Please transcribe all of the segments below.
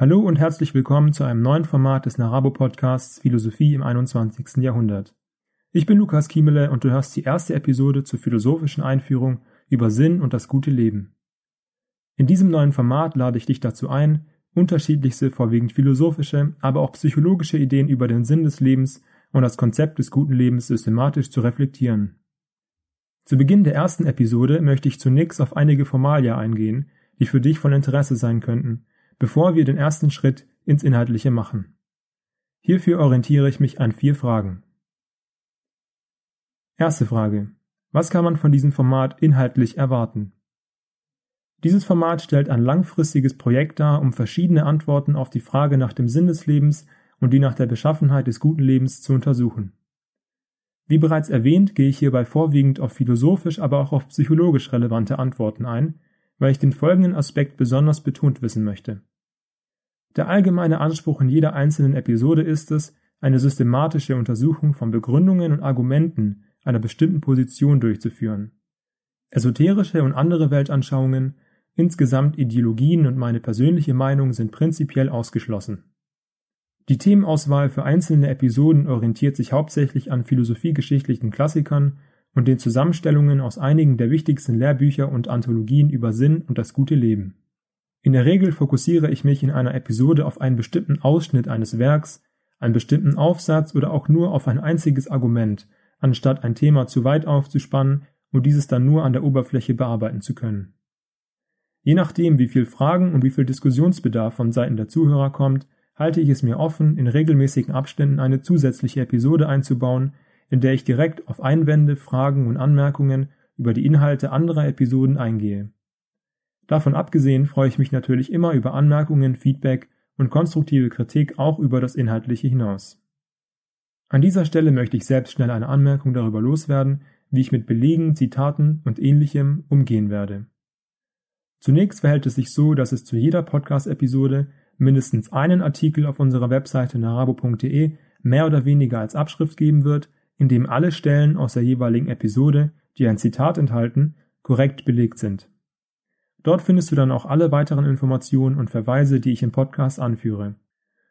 Hallo und herzlich willkommen zu einem neuen Format des Narabo Podcasts Philosophie im 21. Jahrhundert. Ich bin Lukas Kiemele und du hörst die erste Episode zur philosophischen Einführung über Sinn und das gute Leben. In diesem neuen Format lade ich dich dazu ein, unterschiedlichste vorwiegend philosophische, aber auch psychologische Ideen über den Sinn des Lebens und das Konzept des guten Lebens systematisch zu reflektieren. Zu Beginn der ersten Episode möchte ich zunächst auf einige Formalia eingehen, die für dich von Interesse sein könnten bevor wir den ersten Schritt ins Inhaltliche machen. Hierfür orientiere ich mich an vier Fragen. Erste Frage. Was kann man von diesem Format inhaltlich erwarten? Dieses Format stellt ein langfristiges Projekt dar, um verschiedene Antworten auf die Frage nach dem Sinn des Lebens und die nach der Beschaffenheit des guten Lebens zu untersuchen. Wie bereits erwähnt, gehe ich hierbei vorwiegend auf philosophisch, aber auch auf psychologisch relevante Antworten ein, weil ich den folgenden Aspekt besonders betont wissen möchte. Der allgemeine Anspruch in jeder einzelnen Episode ist es, eine systematische Untersuchung von Begründungen und Argumenten einer bestimmten Position durchzuführen. Esoterische und andere Weltanschauungen, insgesamt Ideologien und meine persönliche Meinung sind prinzipiell ausgeschlossen. Die Themenauswahl für einzelne Episoden orientiert sich hauptsächlich an philosophiegeschichtlichen Klassikern und den Zusammenstellungen aus einigen der wichtigsten Lehrbücher und Anthologien über Sinn und das gute Leben. In der Regel fokussiere ich mich in einer Episode auf einen bestimmten Ausschnitt eines Werks, einen bestimmten Aufsatz oder auch nur auf ein einziges Argument, anstatt ein Thema zu weit aufzuspannen und dieses dann nur an der Oberfläche bearbeiten zu können. Je nachdem, wie viel Fragen und wie viel Diskussionsbedarf von Seiten der Zuhörer kommt, halte ich es mir offen, in regelmäßigen Abständen eine zusätzliche Episode einzubauen, in der ich direkt auf Einwände, Fragen und Anmerkungen über die Inhalte anderer Episoden eingehe. Davon abgesehen freue ich mich natürlich immer über Anmerkungen, Feedback und konstruktive Kritik auch über das Inhaltliche hinaus. An dieser Stelle möchte ich selbst schnell eine Anmerkung darüber loswerden, wie ich mit Belegen, Zitaten und ähnlichem umgehen werde. Zunächst verhält es sich so, dass es zu jeder Podcast-Episode mindestens einen Artikel auf unserer Webseite narabo.de mehr oder weniger als Abschrift geben wird, in dem alle Stellen aus der jeweiligen Episode, die ein Zitat enthalten, korrekt belegt sind. Dort findest du dann auch alle weiteren Informationen und Verweise, die ich im Podcast anführe.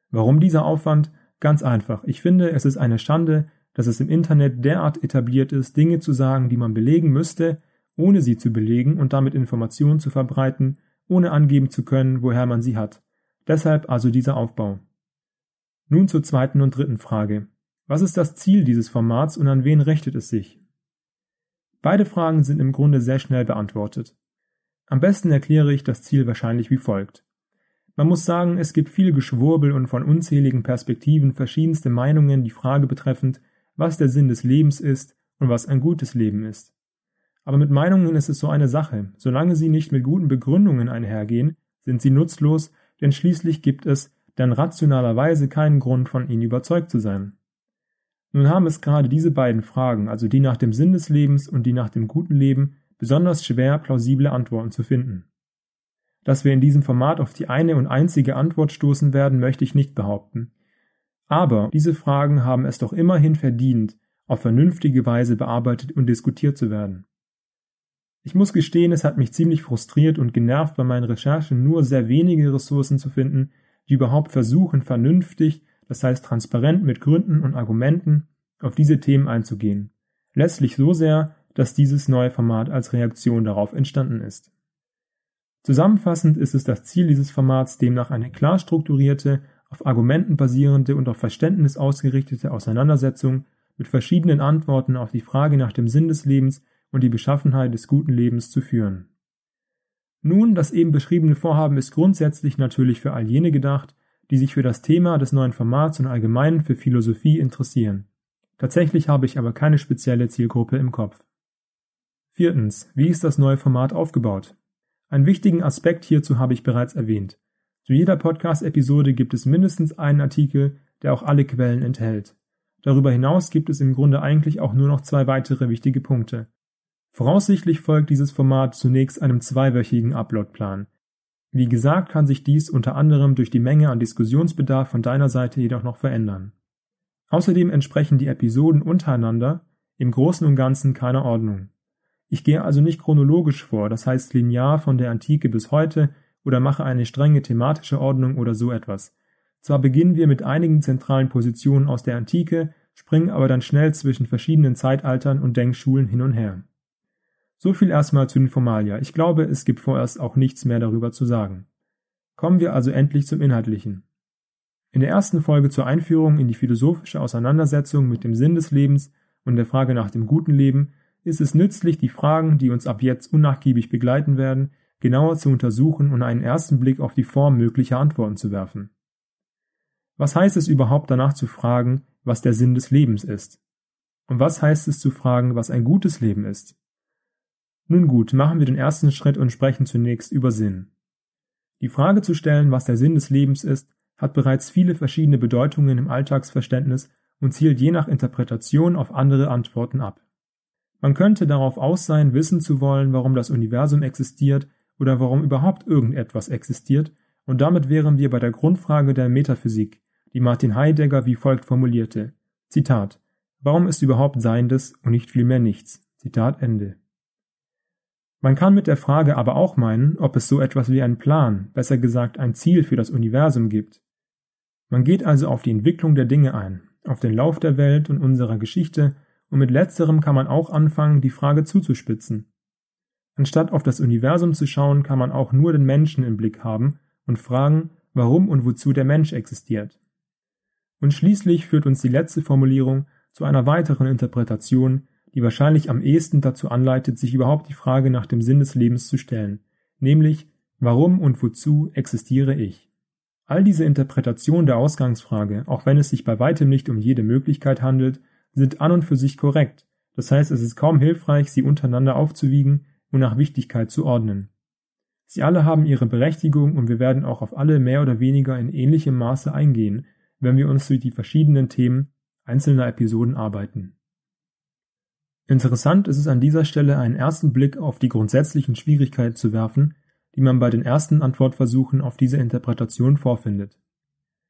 Warum dieser Aufwand? Ganz einfach. Ich finde, es ist eine Schande, dass es im Internet derart etabliert ist, Dinge zu sagen, die man belegen müsste, ohne sie zu belegen und damit Informationen zu verbreiten, ohne angeben zu können, woher man sie hat. Deshalb also dieser Aufbau. Nun zur zweiten und dritten Frage. Was ist das Ziel dieses Formats und an wen richtet es sich? Beide Fragen sind im Grunde sehr schnell beantwortet. Am besten erkläre ich das Ziel wahrscheinlich wie folgt. Man muss sagen, es gibt viel Geschwurbel und von unzähligen Perspektiven verschiedenste Meinungen die Frage betreffend, was der Sinn des Lebens ist und was ein gutes Leben ist. Aber mit Meinungen ist es so eine Sache. Solange sie nicht mit guten Begründungen einhergehen, sind sie nutzlos, denn schließlich gibt es dann rationalerweise keinen Grund, von ihnen überzeugt zu sein. Nun haben es gerade diese beiden Fragen, also die nach dem Sinn des Lebens und die nach dem guten Leben, besonders schwer, plausible Antworten zu finden. Dass wir in diesem Format auf die eine und einzige Antwort stoßen werden, möchte ich nicht behaupten. Aber diese Fragen haben es doch immerhin verdient, auf vernünftige Weise bearbeitet und diskutiert zu werden. Ich muss gestehen, es hat mich ziemlich frustriert und genervt, bei meinen Recherchen nur sehr wenige Ressourcen zu finden, die überhaupt versuchen, vernünftig, das heißt transparent mit Gründen und Argumenten, auf diese Themen einzugehen. Letztlich so sehr, dass dieses neue Format als Reaktion darauf entstanden ist. Zusammenfassend ist es das Ziel dieses Formats demnach eine klar strukturierte, auf Argumenten basierende und auf Verständnis ausgerichtete Auseinandersetzung mit verschiedenen Antworten auf die Frage nach dem Sinn des Lebens und die Beschaffenheit des guten Lebens zu führen. Nun, das eben beschriebene Vorhaben ist grundsätzlich natürlich für all jene gedacht, die sich für das Thema des neuen Formats und allgemein für Philosophie interessieren. Tatsächlich habe ich aber keine spezielle Zielgruppe im Kopf. Viertens. Wie ist das neue Format aufgebaut? Einen wichtigen Aspekt hierzu habe ich bereits erwähnt. Zu jeder Podcast-Episode gibt es mindestens einen Artikel, der auch alle Quellen enthält. Darüber hinaus gibt es im Grunde eigentlich auch nur noch zwei weitere wichtige Punkte. Voraussichtlich folgt dieses Format zunächst einem zweiwöchigen Uploadplan. Wie gesagt, kann sich dies unter anderem durch die Menge an Diskussionsbedarf von deiner Seite jedoch noch verändern. Außerdem entsprechen die Episoden untereinander im Großen und Ganzen keiner Ordnung. Ich gehe also nicht chronologisch vor, das heißt linear von der Antike bis heute oder mache eine strenge thematische Ordnung oder so etwas. Zwar beginnen wir mit einigen zentralen Positionen aus der Antike, springen aber dann schnell zwischen verschiedenen Zeitaltern und Denkschulen hin und her. So viel erstmal zu den Formalia. Ich glaube, es gibt vorerst auch nichts mehr darüber zu sagen. Kommen wir also endlich zum Inhaltlichen. In der ersten Folge zur Einführung in die philosophische Auseinandersetzung mit dem Sinn des Lebens und der Frage nach dem guten Leben ist es nützlich, die Fragen, die uns ab jetzt unnachgiebig begleiten werden, genauer zu untersuchen und einen ersten Blick auf die Form möglicher Antworten zu werfen. Was heißt es überhaupt danach zu fragen, was der Sinn des Lebens ist? Und was heißt es zu fragen, was ein gutes Leben ist? Nun gut, machen wir den ersten Schritt und sprechen zunächst über Sinn. Die Frage zu stellen, was der Sinn des Lebens ist, hat bereits viele verschiedene Bedeutungen im Alltagsverständnis und zielt je nach Interpretation auf andere Antworten ab. Man könnte darauf aus sein, wissen zu wollen, warum das Universum existiert oder warum überhaupt irgendetwas existiert, und damit wären wir bei der Grundfrage der Metaphysik, die Martin Heidegger wie folgt formulierte. Zitat Warum ist überhaupt Seiendes und nicht vielmehr nichts? Zitat Ende. Man kann mit der Frage aber auch meinen, ob es so etwas wie einen Plan, besser gesagt ein Ziel für das Universum gibt. Man geht also auf die Entwicklung der Dinge ein, auf den Lauf der Welt und unserer Geschichte, und mit letzterem kann man auch anfangen, die Frage zuzuspitzen. Anstatt auf das Universum zu schauen, kann man auch nur den Menschen im Blick haben und fragen, warum und wozu der Mensch existiert. Und schließlich führt uns die letzte Formulierung zu einer weiteren Interpretation, die wahrscheinlich am ehesten dazu anleitet, sich überhaupt die Frage nach dem Sinn des Lebens zu stellen, nämlich warum und wozu existiere ich? All diese Interpretationen der Ausgangsfrage, auch wenn es sich bei weitem nicht um jede Möglichkeit handelt, sind an und für sich korrekt, das heißt es ist kaum hilfreich, sie untereinander aufzuwiegen und nach Wichtigkeit zu ordnen. Sie alle haben ihre Berechtigung und wir werden auch auf alle mehr oder weniger in ähnlichem Maße eingehen, wenn wir uns durch die verschiedenen Themen einzelner Episoden arbeiten. Interessant ist es an dieser Stelle einen ersten Blick auf die grundsätzlichen Schwierigkeiten zu werfen, die man bei den ersten Antwortversuchen auf diese Interpretation vorfindet.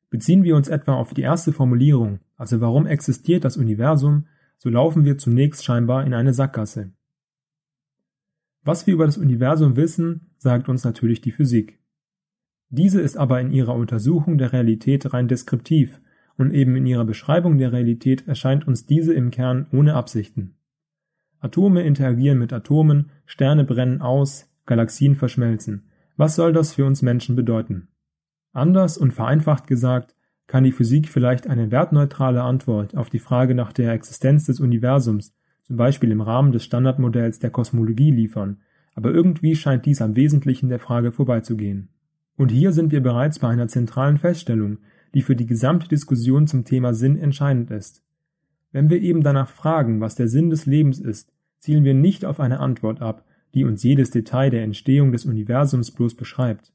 Beziehen wir uns etwa auf die erste Formulierung, also warum existiert das Universum, so laufen wir zunächst scheinbar in eine Sackgasse. Was wir über das Universum wissen, sagt uns natürlich die Physik. Diese ist aber in ihrer Untersuchung der Realität rein deskriptiv und eben in ihrer Beschreibung der Realität erscheint uns diese im Kern ohne Absichten. Atome interagieren mit Atomen, Sterne brennen aus, Galaxien verschmelzen. Was soll das für uns Menschen bedeuten? Anders und vereinfacht gesagt, kann die Physik vielleicht eine wertneutrale Antwort auf die Frage nach der Existenz des Universums, zum Beispiel im Rahmen des Standardmodells der Kosmologie liefern, aber irgendwie scheint dies am Wesentlichen der Frage vorbeizugehen. Und hier sind wir bereits bei einer zentralen Feststellung, die für die gesamte Diskussion zum Thema Sinn entscheidend ist. Wenn wir eben danach fragen, was der Sinn des Lebens ist, zielen wir nicht auf eine Antwort ab, die uns jedes Detail der Entstehung des Universums bloß beschreibt.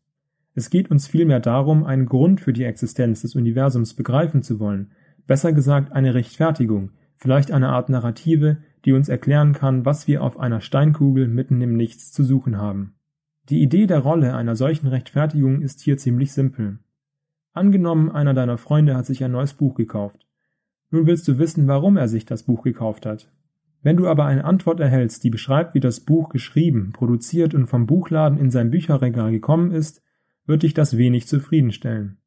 Es geht uns vielmehr darum, einen Grund für die Existenz des Universums begreifen zu wollen, besser gesagt eine Rechtfertigung, vielleicht eine Art Narrative, die uns erklären kann, was wir auf einer Steinkugel mitten im Nichts zu suchen haben. Die Idee der Rolle einer solchen Rechtfertigung ist hier ziemlich simpel. Angenommen, einer deiner Freunde hat sich ein neues Buch gekauft. Nun willst du wissen, warum er sich das Buch gekauft hat. Wenn du aber eine Antwort erhältst, die beschreibt, wie das Buch geschrieben, produziert und vom Buchladen in sein Bücherregal gekommen ist, wird dich das wenig zufriedenstellen.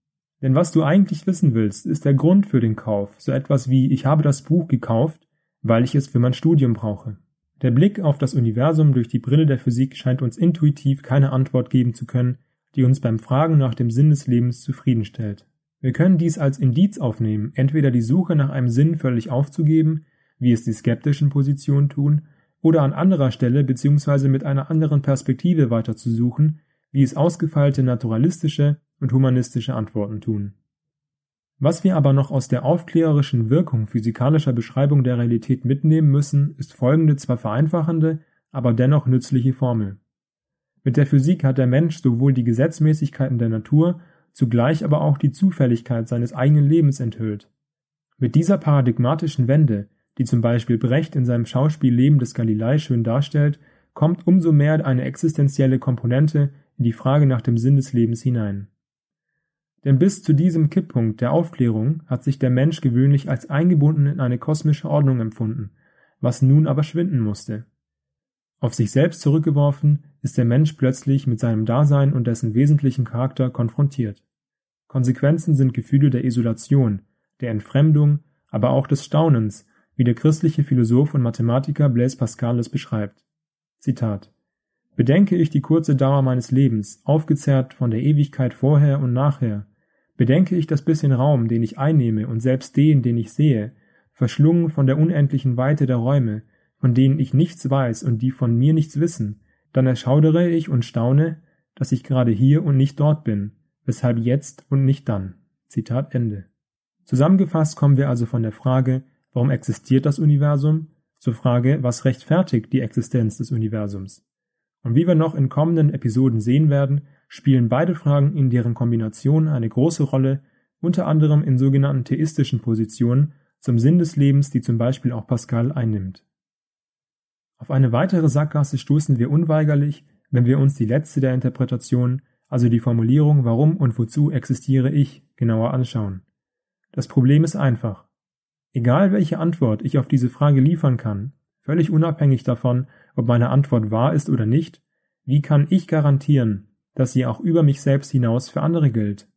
Denn was du eigentlich wissen willst, ist der Grund für den Kauf, so etwas wie ich habe das Buch gekauft, weil ich es für mein Studium brauche. Der Blick auf das Universum durch die Brille der Physik scheint uns intuitiv keine Antwort geben zu können, die uns beim Fragen nach dem Sinn des Lebens zufriedenstellt. Wir können dies als Indiz aufnehmen, entweder die Suche nach einem Sinn völlig aufzugeben, wie es die skeptischen Positionen tun, oder an anderer Stelle bzw. mit einer anderen Perspektive weiterzusuchen, wie es ausgefeilte naturalistische und humanistische Antworten tun. Was wir aber noch aus der aufklärerischen Wirkung physikalischer Beschreibung der Realität mitnehmen müssen, ist folgende zwar vereinfachende, aber dennoch nützliche Formel. Mit der Physik hat der Mensch sowohl die Gesetzmäßigkeiten der Natur zugleich aber auch die Zufälligkeit seines eigenen Lebens enthüllt. Mit dieser paradigmatischen Wende, die zum Beispiel Brecht in seinem Schauspiel Leben des Galilei schön darstellt, kommt umso mehr eine existenzielle Komponente in die Frage nach dem Sinn des Lebens hinein. Denn bis zu diesem Kipppunkt der Aufklärung hat sich der Mensch gewöhnlich als eingebunden in eine kosmische Ordnung empfunden, was nun aber schwinden musste. Auf sich selbst zurückgeworfen, ist der Mensch plötzlich mit seinem Dasein und dessen wesentlichen Charakter konfrontiert. Konsequenzen sind Gefühle der Isolation, der Entfremdung, aber auch des Staunens, wie der christliche Philosoph und Mathematiker Blaise Pascal es beschreibt. Zitat Bedenke ich die kurze Dauer meines Lebens, aufgezerrt von der Ewigkeit vorher und nachher, bedenke ich das bisschen Raum, den ich einnehme und selbst den, den ich sehe, verschlungen von der unendlichen Weite der Räume, von denen ich nichts weiß und die von mir nichts wissen, dann erschaudere ich und staune, dass ich gerade hier und nicht dort bin, weshalb jetzt und nicht dann. Zitat Ende. Zusammengefasst kommen wir also von der Frage, warum existiert das Universum, zur Frage, was rechtfertigt die Existenz des Universums. Und wie wir noch in kommenden Episoden sehen werden, spielen beide Fragen in deren Kombination eine große Rolle, unter anderem in sogenannten theistischen Positionen zum Sinn des Lebens, die zum Beispiel auch Pascal einnimmt. Auf eine weitere Sackgasse stoßen wir unweigerlich, wenn wir uns die letzte der Interpretation, also die Formulierung warum und wozu existiere ich, genauer anschauen. Das Problem ist einfach. Egal welche Antwort ich auf diese Frage liefern kann, völlig unabhängig davon, ob meine Antwort wahr ist oder nicht, wie kann ich garantieren, dass sie auch über mich selbst hinaus für andere gilt?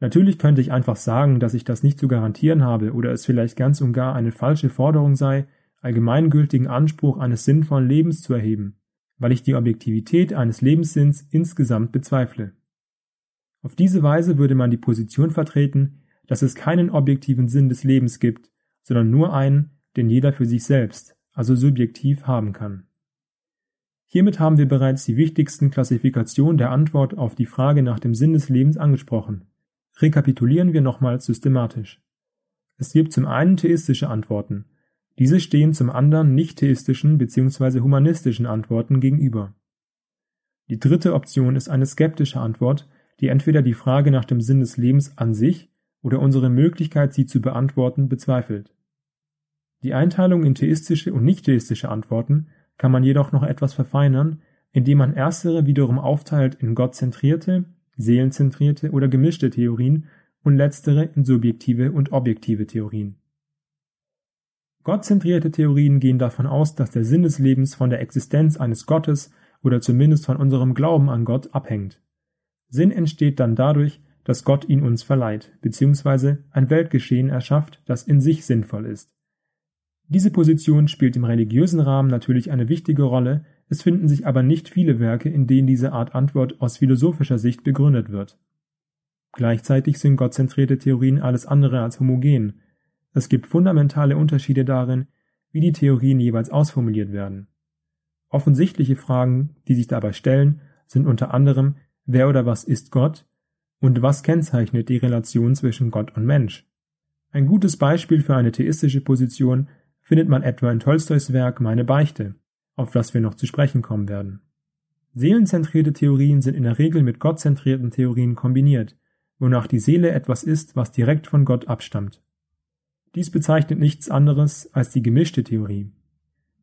Natürlich könnte ich einfach sagen, dass ich das nicht zu garantieren habe oder es vielleicht ganz und gar eine falsche Forderung sei, allgemeingültigen Anspruch eines sinnvollen Lebens zu erheben, weil ich die Objektivität eines Lebenssinns insgesamt bezweifle. Auf diese Weise würde man die Position vertreten, dass es keinen objektiven Sinn des Lebens gibt, sondern nur einen, den jeder für sich selbst, also subjektiv, haben kann. Hiermit haben wir bereits die wichtigsten Klassifikationen der Antwort auf die Frage nach dem Sinn des Lebens angesprochen. Rekapitulieren wir nochmals systematisch. Es gibt zum einen theistische Antworten, diese stehen zum anderen nicht-theistischen bzw. humanistischen Antworten gegenüber. Die dritte Option ist eine skeptische Antwort, die entweder die Frage nach dem Sinn des Lebens an sich oder unsere Möglichkeit, sie zu beantworten, bezweifelt. Die Einteilung in theistische und nicht-theistische Antworten kann man jedoch noch etwas verfeinern, indem man erstere wiederum aufteilt in gottzentrierte, seelenzentrierte oder gemischte Theorien und letztere in subjektive und objektive Theorien. Gottzentrierte Theorien gehen davon aus, dass der Sinn des Lebens von der Existenz eines Gottes oder zumindest von unserem Glauben an Gott abhängt. Sinn entsteht dann dadurch, dass Gott ihn uns verleiht, beziehungsweise ein Weltgeschehen erschafft, das in sich sinnvoll ist. Diese Position spielt im religiösen Rahmen natürlich eine wichtige Rolle, es finden sich aber nicht viele Werke, in denen diese Art Antwort aus philosophischer Sicht begründet wird. Gleichzeitig sind gottzentrierte Theorien alles andere als homogen, es gibt fundamentale Unterschiede darin, wie die Theorien jeweils ausformuliert werden. Offensichtliche Fragen, die sich dabei stellen, sind unter anderem, wer oder was ist Gott und was kennzeichnet die Relation zwischen Gott und Mensch. Ein gutes Beispiel für eine theistische Position findet man etwa in Tolstois Werk Meine Beichte, auf das wir noch zu sprechen kommen werden. Seelenzentrierte Theorien sind in der Regel mit gottzentrierten Theorien kombiniert, wonach die Seele etwas ist, was direkt von Gott abstammt. Dies bezeichnet nichts anderes als die gemischte Theorie.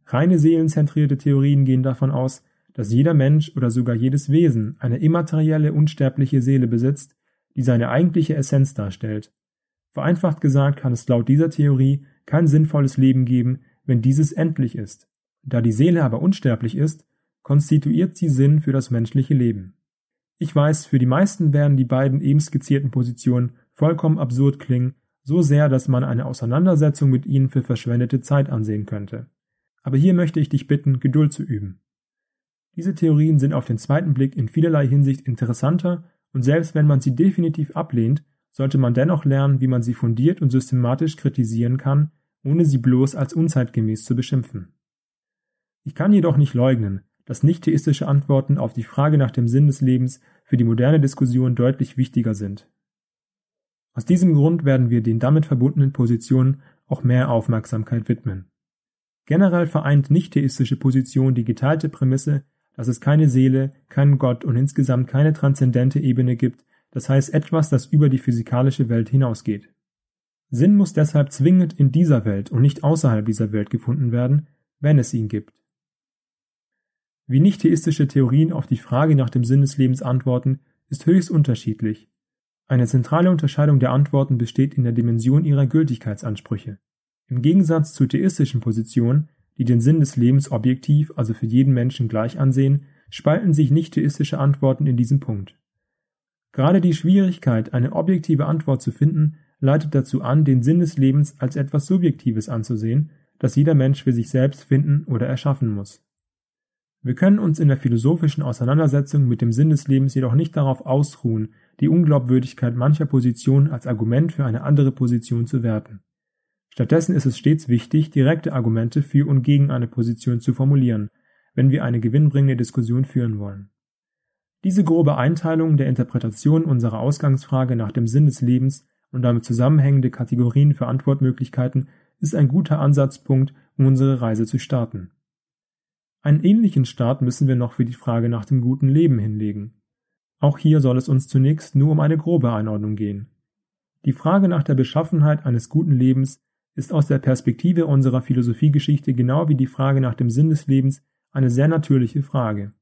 Reine seelenzentrierte Theorien gehen davon aus, dass jeder Mensch oder sogar jedes Wesen eine immaterielle, unsterbliche Seele besitzt, die seine eigentliche Essenz darstellt. Vereinfacht gesagt kann es laut dieser Theorie kein sinnvolles Leben geben, wenn dieses endlich ist. Da die Seele aber unsterblich ist, konstituiert sie Sinn für das menschliche Leben. Ich weiß, für die meisten werden die beiden eben skizzierten Positionen vollkommen absurd klingen so sehr, dass man eine Auseinandersetzung mit ihnen für verschwendete Zeit ansehen könnte. Aber hier möchte ich dich bitten, Geduld zu üben. Diese Theorien sind auf den zweiten Blick in vielerlei Hinsicht interessanter und selbst wenn man sie definitiv ablehnt, sollte man dennoch lernen, wie man sie fundiert und systematisch kritisieren kann, ohne sie bloß als unzeitgemäß zu beschimpfen. Ich kann jedoch nicht leugnen, dass nicht-theistische Antworten auf die Frage nach dem Sinn des Lebens für die moderne Diskussion deutlich wichtiger sind. Aus diesem Grund werden wir den damit verbundenen Positionen auch mehr Aufmerksamkeit widmen. Generell vereint nicht-theistische Position die geteilte Prämisse, dass es keine Seele, keinen Gott und insgesamt keine transzendente Ebene gibt, das heißt etwas, das über die physikalische Welt hinausgeht. Sinn muss deshalb zwingend in dieser Welt und nicht außerhalb dieser Welt gefunden werden, wenn es ihn gibt. Wie nicht-theistische Theorien auf die Frage nach dem Sinn des Lebens antworten, ist höchst unterschiedlich eine zentrale Unterscheidung der Antworten besteht in der Dimension ihrer Gültigkeitsansprüche. Im Gegensatz zu theistischen Positionen, die den Sinn des Lebens objektiv, also für jeden Menschen gleich ansehen, spalten sich nicht-theistische Antworten in diesem Punkt. Gerade die Schwierigkeit, eine objektive Antwort zu finden, leitet dazu an, den Sinn des Lebens als etwas Subjektives anzusehen, das jeder Mensch für sich selbst finden oder erschaffen muss. Wir können uns in der philosophischen Auseinandersetzung mit dem Sinn des Lebens jedoch nicht darauf ausruhen, die Unglaubwürdigkeit mancher Positionen als Argument für eine andere Position zu werten. Stattdessen ist es stets wichtig, direkte Argumente für und gegen eine Position zu formulieren, wenn wir eine gewinnbringende Diskussion führen wollen. Diese grobe Einteilung der Interpretation unserer Ausgangsfrage nach dem Sinn des Lebens und damit zusammenhängende Kategorien für Antwortmöglichkeiten ist ein guter Ansatzpunkt, um unsere Reise zu starten. Einen ähnlichen Start müssen wir noch für die Frage nach dem guten Leben hinlegen. Auch hier soll es uns zunächst nur um eine grobe Einordnung gehen. Die Frage nach der Beschaffenheit eines guten Lebens ist aus der Perspektive unserer Philosophiegeschichte genau wie die Frage nach dem Sinn des Lebens eine sehr natürliche Frage.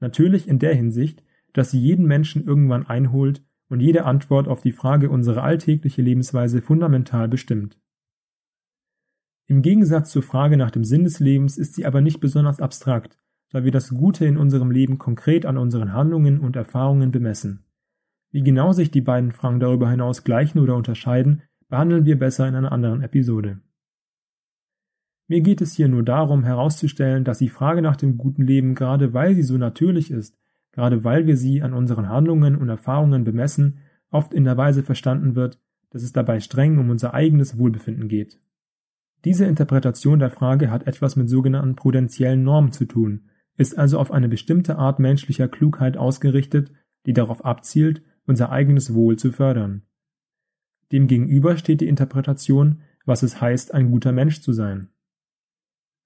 Natürlich in der Hinsicht, dass sie jeden Menschen irgendwann einholt und jede Antwort auf die Frage unsere alltägliche Lebensweise fundamental bestimmt. Im Gegensatz zur Frage nach dem Sinn des Lebens ist sie aber nicht besonders abstrakt, da wir das Gute in unserem Leben konkret an unseren Handlungen und Erfahrungen bemessen. Wie genau sich die beiden Fragen darüber hinaus gleichen oder unterscheiden, behandeln wir besser in einer anderen Episode. Mir geht es hier nur darum herauszustellen, dass die Frage nach dem guten Leben gerade weil sie so natürlich ist, gerade weil wir sie an unseren Handlungen und Erfahrungen bemessen, oft in der Weise verstanden wird, dass es dabei streng um unser eigenes Wohlbefinden geht. Diese Interpretation der Frage hat etwas mit sogenannten prudentiellen Normen zu tun, ist also auf eine bestimmte Art menschlicher Klugheit ausgerichtet, die darauf abzielt, unser eigenes Wohl zu fördern. Demgegenüber steht die Interpretation, was es heißt, ein guter Mensch zu sein.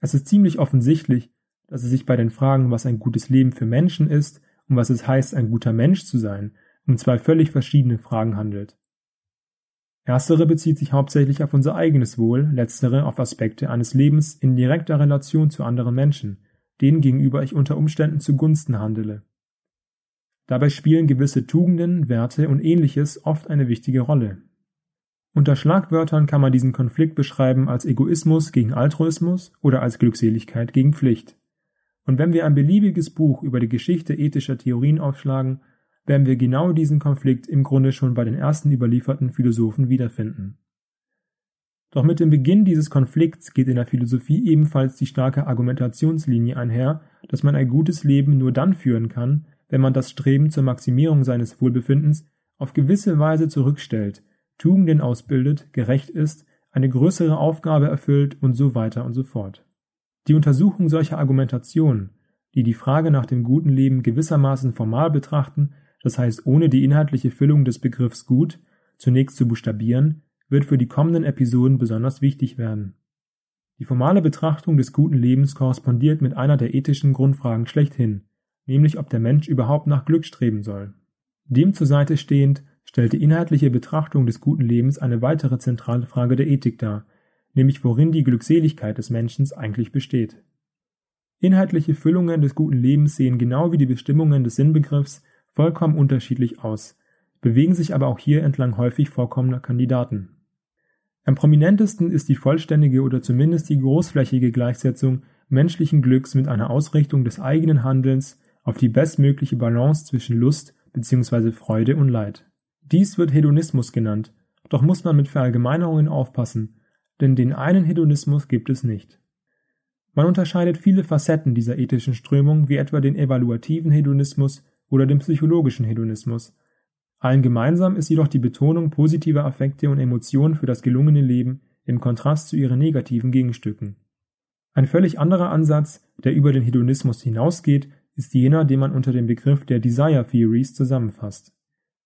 Es ist ziemlich offensichtlich, dass es sich bei den Fragen, was ein gutes Leben für Menschen ist und was es heißt, ein guter Mensch zu sein, um zwei völlig verschiedene Fragen handelt. Erstere bezieht sich hauptsächlich auf unser eigenes Wohl, letztere auf Aspekte eines Lebens in direkter Relation zu anderen Menschen, denen gegenüber ich unter Umständen zugunsten handele. Dabei spielen gewisse Tugenden, Werte und ähnliches oft eine wichtige Rolle. Unter Schlagwörtern kann man diesen Konflikt beschreiben als Egoismus gegen Altruismus oder als Glückseligkeit gegen Pflicht. Und wenn wir ein beliebiges Buch über die Geschichte ethischer Theorien aufschlagen, werden wir genau diesen Konflikt im Grunde schon bei den ersten überlieferten Philosophen wiederfinden. Doch mit dem Beginn dieses Konflikts geht in der Philosophie ebenfalls die starke Argumentationslinie einher, dass man ein gutes Leben nur dann führen kann, wenn man das Streben zur Maximierung seines Wohlbefindens auf gewisse Weise zurückstellt Tugenden ausbildet, gerecht ist, eine größere Aufgabe erfüllt und so weiter und so fort. Die Untersuchung solcher Argumentationen, die die Frage nach dem guten Leben gewissermaßen formal betrachten, das heißt ohne die inhaltliche Füllung des Begriffs gut zunächst zu buchstabieren, wird für die kommenden Episoden besonders wichtig werden. Die formale Betrachtung des guten Lebens korrespondiert mit einer der ethischen Grundfragen schlechthin, nämlich ob der Mensch überhaupt nach Glück streben soll. Dem zur Seite stehend stellt die inhaltliche Betrachtung des guten Lebens eine weitere zentrale Frage der Ethik dar, nämlich worin die Glückseligkeit des Menschen eigentlich besteht. Inhaltliche Füllungen des guten Lebens sehen genau wie die Bestimmungen des Sinnbegriffs vollkommen unterschiedlich aus, bewegen sich aber auch hier entlang häufig vorkommender Kandidaten. Am prominentesten ist die vollständige oder zumindest die großflächige Gleichsetzung menschlichen Glücks mit einer Ausrichtung des eigenen Handelns auf die bestmögliche Balance zwischen Lust bzw. Freude und Leid. Dies wird Hedonismus genannt, doch muss man mit Verallgemeinerungen aufpassen, denn den einen Hedonismus gibt es nicht. Man unterscheidet viele Facetten dieser ethischen Strömung, wie etwa den evaluativen Hedonismus oder den psychologischen Hedonismus. Allen gemeinsam ist jedoch die Betonung positiver Affekte und Emotionen für das gelungene Leben im Kontrast zu ihren negativen Gegenstücken. Ein völlig anderer Ansatz, der über den Hedonismus hinausgeht, ist jener, den man unter dem Begriff der Desire Theories zusammenfasst.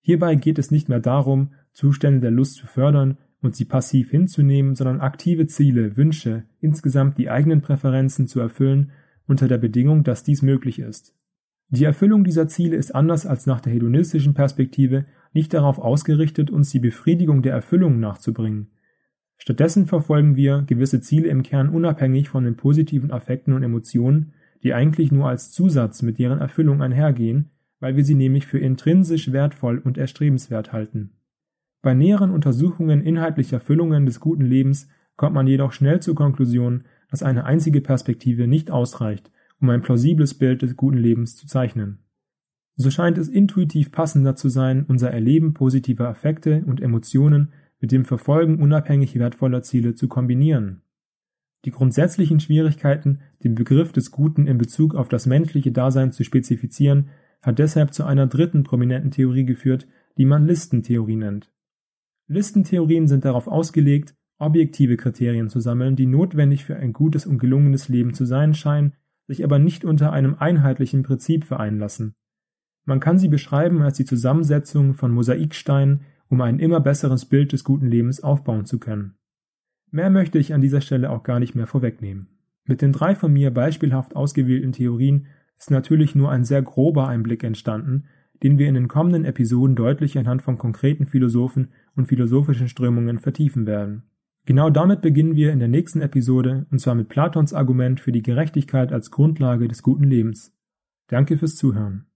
Hierbei geht es nicht mehr darum, Zustände der Lust zu fördern und sie passiv hinzunehmen, sondern aktive Ziele, Wünsche, insgesamt die eigenen Präferenzen zu erfüllen, unter der Bedingung, dass dies möglich ist. Die Erfüllung dieser Ziele ist anders als nach der hedonistischen Perspektive nicht darauf ausgerichtet, uns die Befriedigung der Erfüllung nachzubringen. Stattdessen verfolgen wir gewisse Ziele im Kern unabhängig von den positiven Affekten und Emotionen, die eigentlich nur als Zusatz mit deren Erfüllung einhergehen, weil wir sie nämlich für intrinsisch wertvoll und erstrebenswert halten. Bei näheren Untersuchungen inhaltlicher Füllungen des guten Lebens kommt man jedoch schnell zur Konklusion, dass eine einzige Perspektive nicht ausreicht, um ein plausibles Bild des guten Lebens zu zeichnen. So scheint es intuitiv passender zu sein, unser Erleben positiver Affekte und Emotionen mit dem Verfolgen unabhängig wertvoller Ziele zu kombinieren. Die grundsätzlichen Schwierigkeiten, den Begriff des Guten in Bezug auf das menschliche Dasein zu spezifizieren, hat deshalb zu einer dritten prominenten Theorie geführt, die man Listentheorie nennt. Listentheorien sind darauf ausgelegt, objektive Kriterien zu sammeln, die notwendig für ein gutes und gelungenes Leben zu sein scheinen, sich aber nicht unter einem einheitlichen Prinzip vereinen lassen. Man kann sie beschreiben als die Zusammensetzung von Mosaiksteinen, um ein immer besseres Bild des guten Lebens aufbauen zu können. Mehr möchte ich an dieser Stelle auch gar nicht mehr vorwegnehmen. Mit den drei von mir beispielhaft ausgewählten Theorien ist natürlich nur ein sehr grober Einblick entstanden, den wir in den kommenden Episoden deutlich anhand von konkreten Philosophen und philosophischen Strömungen vertiefen werden. Genau damit beginnen wir in der nächsten Episode, und zwar mit Platons Argument für die Gerechtigkeit als Grundlage des guten Lebens. Danke fürs Zuhören.